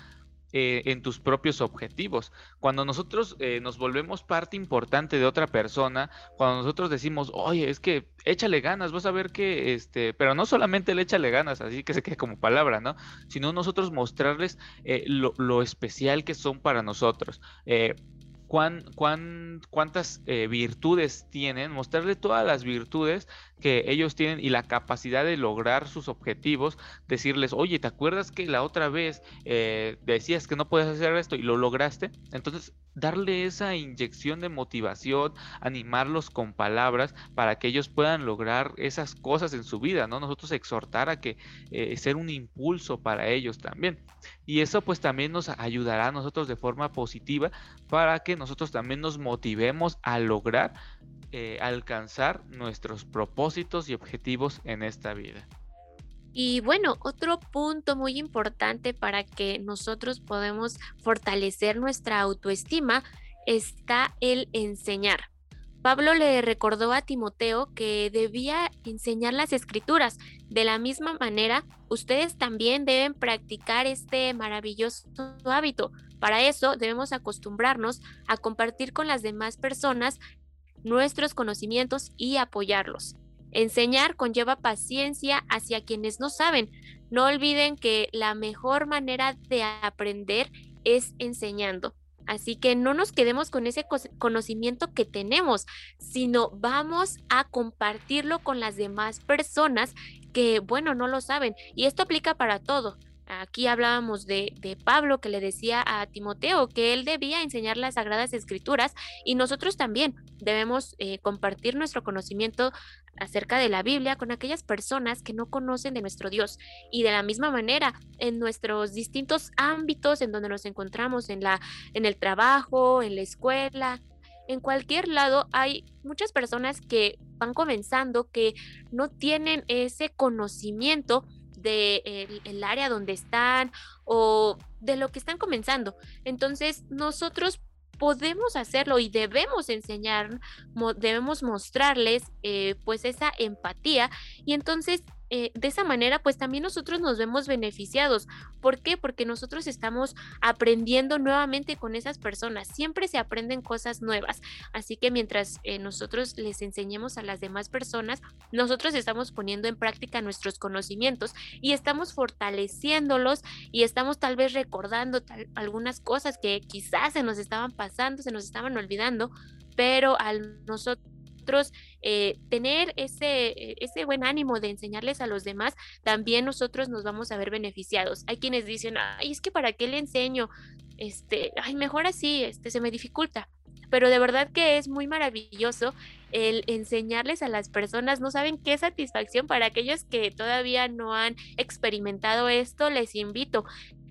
eh, en tus propios objetivos. Cuando nosotros eh, nos volvemos parte importante de otra persona, cuando nosotros decimos, oye, es que échale ganas, vas a ver que, este, pero no solamente le échale ganas, así que se quede como palabra, ¿no? Sino nosotros mostrarles eh, lo, lo, especial que son para nosotros cuán, cuántas eh, virtudes tienen, mostrarle todas las virtudes que ellos tienen y la capacidad de lograr sus objetivos, decirles, oye, ¿te acuerdas que la otra vez eh, decías que no puedes hacer esto y lo lograste? Entonces, darle esa inyección de motivación, animarlos con palabras para que ellos puedan lograr esas cosas en su vida, ¿no? Nosotros exhortar a que eh, ser un impulso para ellos también. Y eso pues también nos ayudará a nosotros de forma positiva para que nosotros también nos motivemos a lograr eh, alcanzar nuestros propósitos y objetivos en esta vida. Y bueno, otro punto muy importante para que nosotros podamos fortalecer nuestra autoestima está el enseñar. Pablo le recordó a Timoteo que debía enseñar las escrituras. De la misma manera, ustedes también deben practicar este maravilloso hábito. Para eso debemos acostumbrarnos a compartir con las demás personas nuestros conocimientos y apoyarlos. Enseñar conlleva paciencia hacia quienes no saben. No olviden que la mejor manera de aprender es enseñando. Así que no nos quedemos con ese conocimiento que tenemos, sino vamos a compartirlo con las demás personas que, bueno, no lo saben. Y esto aplica para todo. Aquí hablábamos de, Pablo que le decía a Timoteo que él debía enseñar las sagradas escrituras y nosotros también debemos eh, compartir nuestro conocimiento acerca de la Biblia con aquellas personas que no conocen de nuestro Dios. Y de la misma manera, en nuestros distintos ámbitos en donde nos encontramos, en, la, en el trabajo, en la escuela, en cualquier lado hay muchas personas que van comenzando, que no tienen ese conocimiento de el, área donde están o de lo que están comenzando. Entonces, nosotros podemos hacerlo y debemos enseñar, debemos mostrarles eh, pues esa empatía y entonces eh, de esa manera, pues también nosotros nos vemos beneficiados. ¿Por qué? Porque nosotros estamos aprendiendo nuevamente con esas personas. Siempre se aprenden cosas nuevas. Así que mientras eh, nosotros les enseñemos a las demás personas, nosotros estamos poniendo en práctica nuestros conocimientos y estamos fortaleciéndolos y estamos tal vez recordando algunas cosas que quizás se nos estaban pasando, se nos estaban olvidando, pero al nosotros eh, tener ese, eh, ese buen ánimo de enseñarles a los demás, también nosotros nos vamos a ver beneficiados. Hay quienes dicen, ay, es que para qué le enseño, este, ay, mejor así, este, se me dificulta. Pero de verdad que es muy maravilloso el enseñarles a las personas, no saben qué satisfacción para aquellos que todavía no han experimentado esto, les invito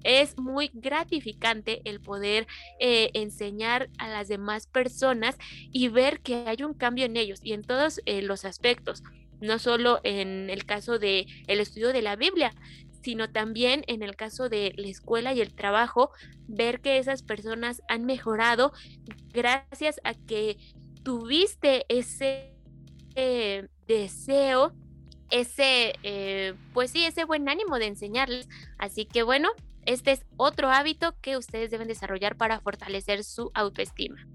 es muy gratificante el poder eh, enseñar a las demás personas y ver que hay un cambio en ellos y en todos eh, los aspectos, no solo en el caso de el estudio de la Biblia, sino también en el caso de la escuela y el trabajo, ver que esas personas han mejorado gracias a que tuviste ese eh, deseo ese, pues sí, ese buen ánimo de enseñarles. Así que bueno, este es otro hábito que ustedes deben desarrollar para fortalecer su autoestima.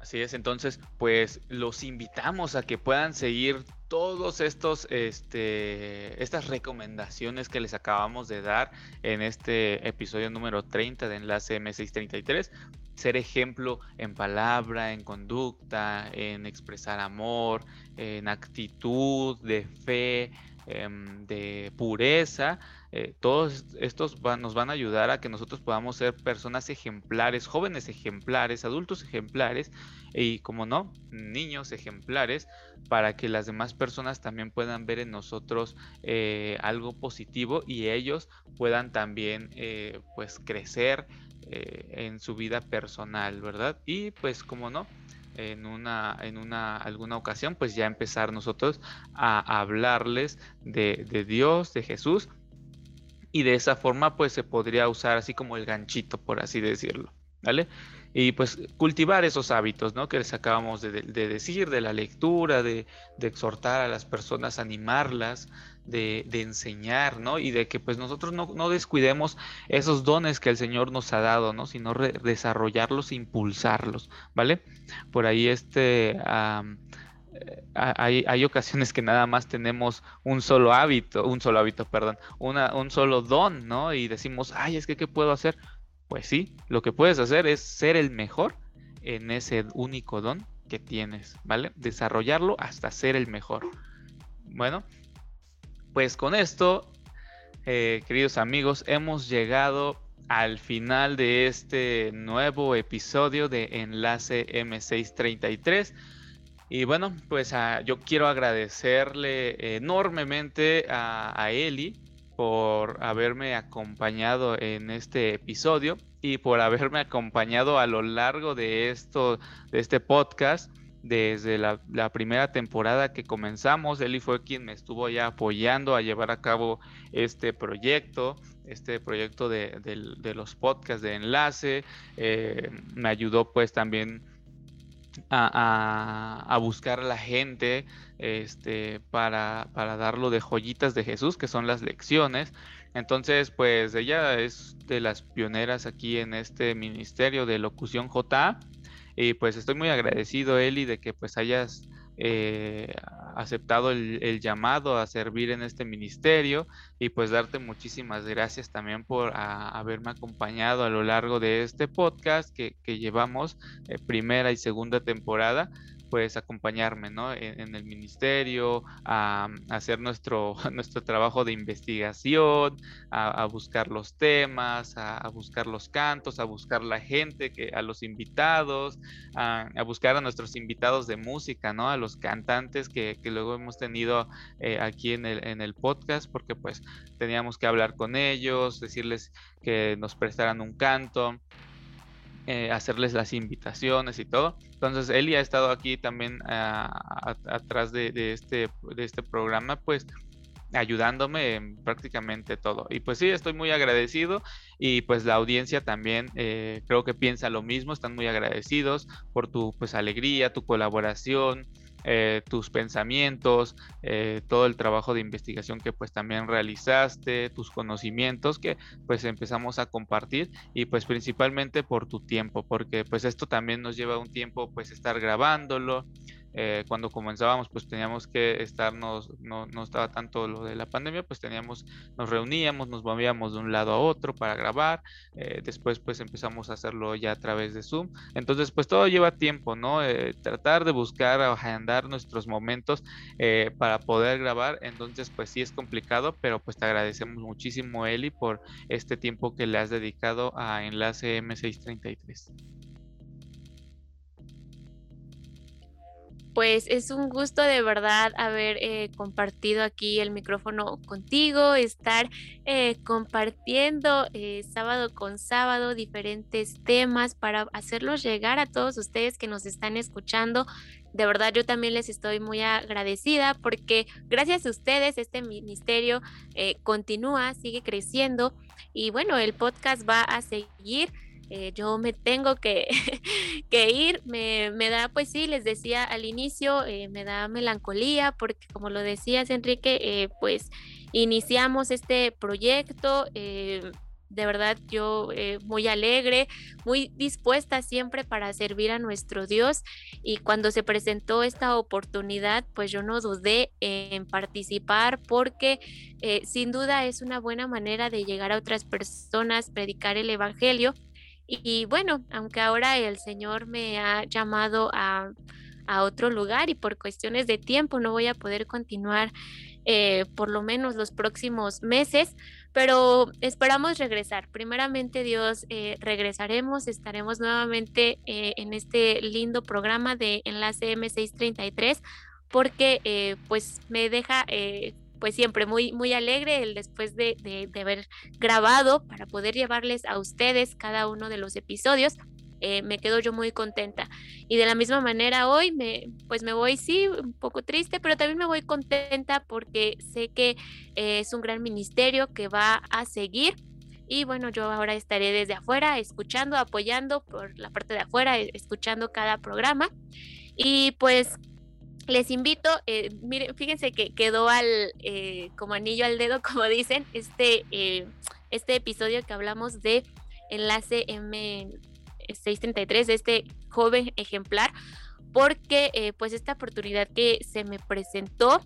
Así es, entonces, pues los invitamos a que puedan seguir todos estos, este, estas recomendaciones que les acabamos de dar en este episodio número 30 de Enlace M633. Ser ejemplo en palabra, en conducta, en expresar amor, en actitud de fe, em, de pureza eh, todos estos nos van a ayudar a que nosotros podamos ser personas ejemplares, jóvenes ejemplares, adultos ejemplares y, como no, niños ejemplares, para que las demás personas también puedan ver en nosotros eh, algo positivo y ellos puedan también eh, pues crecer en su vida personal, ¿verdad? Y pues, como no, en una, en una, alguna ocasión, pues ya empezar nosotros a hablarles de, de Dios, de Jesús y de esa forma pues se podría usar así como el ganchito, por así decirlo, ¿vale? y pues cultivar esos hábitos, ¿no? Que les acabamos de, decir, de la lectura, de, exhortar a las personas, animarlas, de, enseñar, ¿no? Y de que pues nosotros no, descuidemos esos dones que el Señor nos ha dado, ¿no? Sino desarrollarlos e impulsarlos, ¿vale? Por ahí este... Eh, hay, hay, ocasiones que nada más tenemos un solo hábito, un solo hábito, perdón, una, un solo don, ¿no? Y decimos, ay, es que, ¿qué puedo hacer? Pues sí, lo que puedes hacer es ser el mejor en ese único don que tienes, ¿vale? Desarrollarlo hasta ser el mejor. Bueno, pues con esto, eh, queridos amigos, hemos llegado al final de este nuevo episodio de Enlace M633. Y bueno, pues ah, yo quiero agradecerle enormemente a, a Eli por haberme acompañado en este episodio y por haberme acompañado a lo largo de esto, de este podcast. Desde la, primera temporada que comenzamos, Eli fue quien me estuvo ya apoyando a llevar a cabo este proyecto, este proyecto de, los podcasts de enlace. Eh, me ayudó pues también a, buscar a la gente este, para, para darlo de joyitas de Jesús, que son las lecciones. Entonces, pues ella es de las pioneras aquí en este ministerio de locución JA. Y pues estoy muy agradecido, Eli, de que pues hayas eh, aceptado el, llamado a servir en este ministerio y pues darte muchísimas gracias también por haberme acompañado a lo largo de este podcast que, llevamos eh, primera y segunda temporada pues acompañarme ¿no? en, el ministerio, a, hacer nuestro, nuestro trabajo de investigación, a, buscar los temas, a, buscar los cantos, a buscar la gente, que, a los invitados, a, buscar a nuestros invitados de música, ¿no? a los cantantes que, que luego hemos tenido eh, aquí en el, en el podcast, porque pues teníamos que hablar con ellos, decirles que nos prestaran un canto. Eh, hacerles las invitaciones y todo. Entonces, Eli ha estado aquí también ah, atrás de, este, de este programa, pues ayudándome en prácticamente todo. Y pues sí, estoy muy agradecido y pues la audiencia también eh, creo que piensa lo mismo, están muy agradecidos por tu pues alegría, tu colaboración, eh, tus pensamientos, eh, todo el trabajo de investigación que pues también realizaste, tus conocimientos que pues empezamos a compartir y pues principalmente por tu tiempo, porque pues esto también nos lleva un tiempo pues estar grabándolo, eh, cuando comenzábamos pues teníamos que estarnos, no, no, estaba tanto lo de la pandemia, pues teníamos, nos reuníamos, nos movíamos de un lado a otro para grabar, eh, después pues empezamos a hacerlo ya a través de Zoom, entonces pues todo lleva tiempo, ¿no? Eh, tratar de buscar, agendar nuestros momentos para poder grabar, entonces pues sí es complicado, pero pues te agradecemos muchísimo Eli por este tiempo que le has dedicado a Enlace M633. Pues es un gusto de verdad haber eh, compartido aquí el micrófono contigo, estar eh, compartiendo eh, sábado con sábado diferentes temas para hacerlos llegar a todos ustedes que nos están escuchando. De verdad yo también les estoy muy agradecida porque gracias a ustedes este ministerio continúa, sigue creciendo y bueno, el podcast va a seguir. Eh, yo me tengo que, ir, me, da, pues sí, les decía al inicio, eh, me da melancolía porque como lo decías, Enrique, eh, pues iniciamos este proyecto. de verdad, yo muy alegre, muy dispuesta siempre para servir a nuestro Dios. Y cuando se presentó esta oportunidad, pues yo no dudé en participar porque sin duda es una buena manera de llegar a otras personas, predicar el Evangelio y bueno, aunque ahora el Señor me ha llamado a, otro lugar y por cuestiones de tiempo no voy a poder continuar eh, por lo menos los próximos meses, pero esperamos regresar. Primeramente Dios, eh, regresaremos, estaremos nuevamente eh, en este lindo programa de Enlace M633 porque pues me deja pues siempre muy, muy alegre el después de, de, haber grabado para poder llevarles a ustedes cada uno de los episodios. Eh, me quedo yo muy contenta. Y de la misma manera hoy me, pues me voy, sí, un poco triste, pero también me voy contenta porque sé que eh, es un gran ministerio que va a seguir Y bueno, yo ahora estaré desde afuera escuchando, apoyando por la parte de afuera, e, escuchando cada programa. Y pues les invito, eh, miren, fíjense que quedó al eh, como anillo al dedo, como dicen, este, eh, este episodio que hablamos de enlace M633, de este joven ejemplar, porque pues esta oportunidad que se me presentó,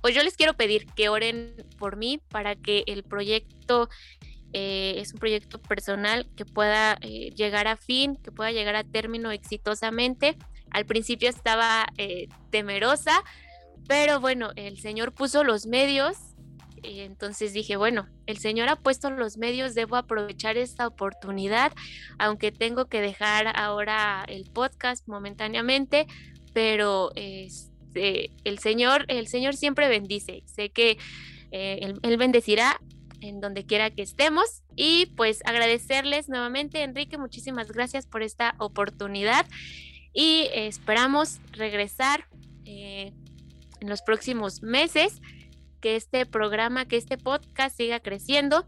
pues yo les quiero pedir que oren por mí para que el proyecto es un proyecto personal que pueda llegar a fin, que pueda llegar a término exitosamente al principio estaba eh, temerosa, pero bueno, el Señor puso los medios. entonces dije, bueno, el Señor ha puesto los medios, debo aprovechar esta oportunidad, aunque tengo que dejar ahora el podcast momentáneamente, pero este, el Señor, el Señor siempre bendice. Sé que eh, él, él bendecirá en donde quiera que estemos. Y pues agradecerles nuevamente, Enrique, muchísimas gracias por esta oportunidad y esperamos regresar eh, en los próximos meses, que este programa, que este podcast siga creciendo.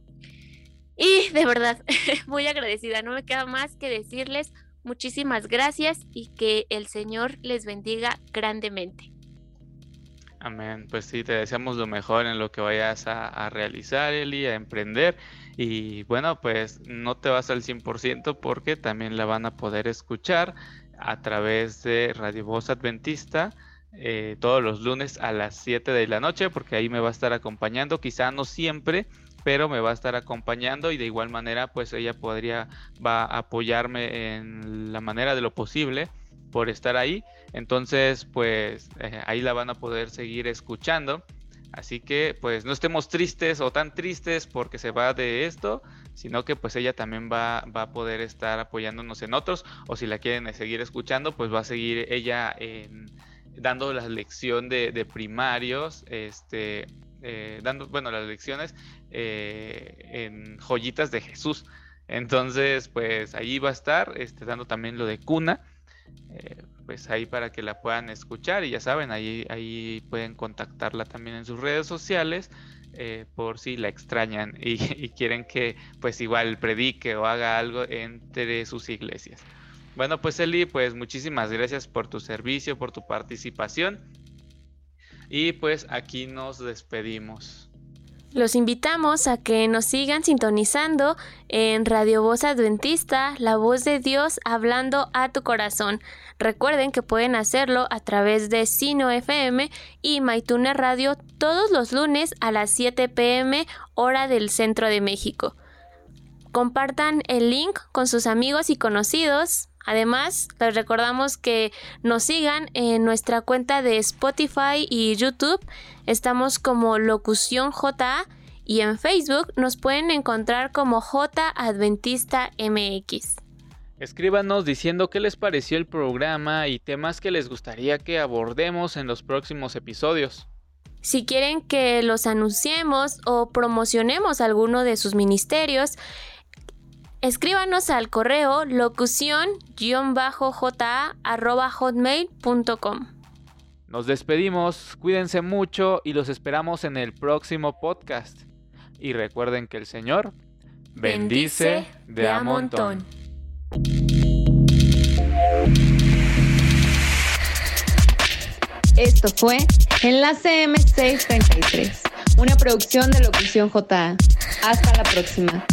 Y de verdad, muy agradecida, no me queda más que decirles muchísimas gracias y que el Señor les bendiga grandemente. Amén. Pues sí, te deseamos lo mejor en lo que vayas a, a, realizar, Eli, a emprender. Y bueno, pues no te vas al 100% porque también la van a poder escuchar a través de Radio Voz Adventista eh, todos los lunes a las 7 de la noche, porque ahí me va a estar acompañando, quizá no siempre, pero me va a estar acompañando y de igual manera pues ella podría, va a apoyarme en la manera de lo posible por estar ahí. Entonces pues eh, ahí la van a poder seguir escuchando. Así que pues no estemos tristes o tan tristes porque se va de esto, sino que pues ella también va, a poder estar apoyándonos en otros, o si la quieren seguir escuchando, pues va a seguir ella dando la lección de, primarios, este, eh, dando, bueno, las lecciones eh, en joyitas de Jesús. Entonces, pues ahí va a estar, este, dando también lo de cuna. Eh, pues ahí para que la puedan escuchar y ya saben, ahí, ahí pueden contactarla también en sus redes sociales eh, por si la extrañan y, quieren que pues igual predique o haga algo entre sus iglesias. Bueno, pues Eli, pues muchísimas gracias por tu servicio, por tu participación. Y pues aquí nos despedimos. Los invitamos a que nos sigan sintonizando en Radio Voz Adventista, la voz de Dios hablando a tu corazón. Recuerden que pueden hacerlo a través de Sino FM y Maitune Radio todos los lunes a las 7 pm hora del centro de México. Compartan el link con sus amigos y conocidos. Además, les recordamos que nos sigan en nuestra cuenta de Spotify y YouTube. Estamos como Locución JA y en Facebook nos pueden encontrar como J Adventista MX. Escríbanos diciendo qué les pareció el programa y temas que les gustaría que abordemos en los próximos episodios. Si quieren que los anunciemos o promocionemos alguno de sus ministerios, escríbanos al correo locución-ja.hotmail.com. Nos despedimos, cuídense mucho y los esperamos en el próximo podcast. Y recuerden que el Señor bendice, de a montón. Esto fue Enlace M633, una producción de Locución JA. Hasta la próxima.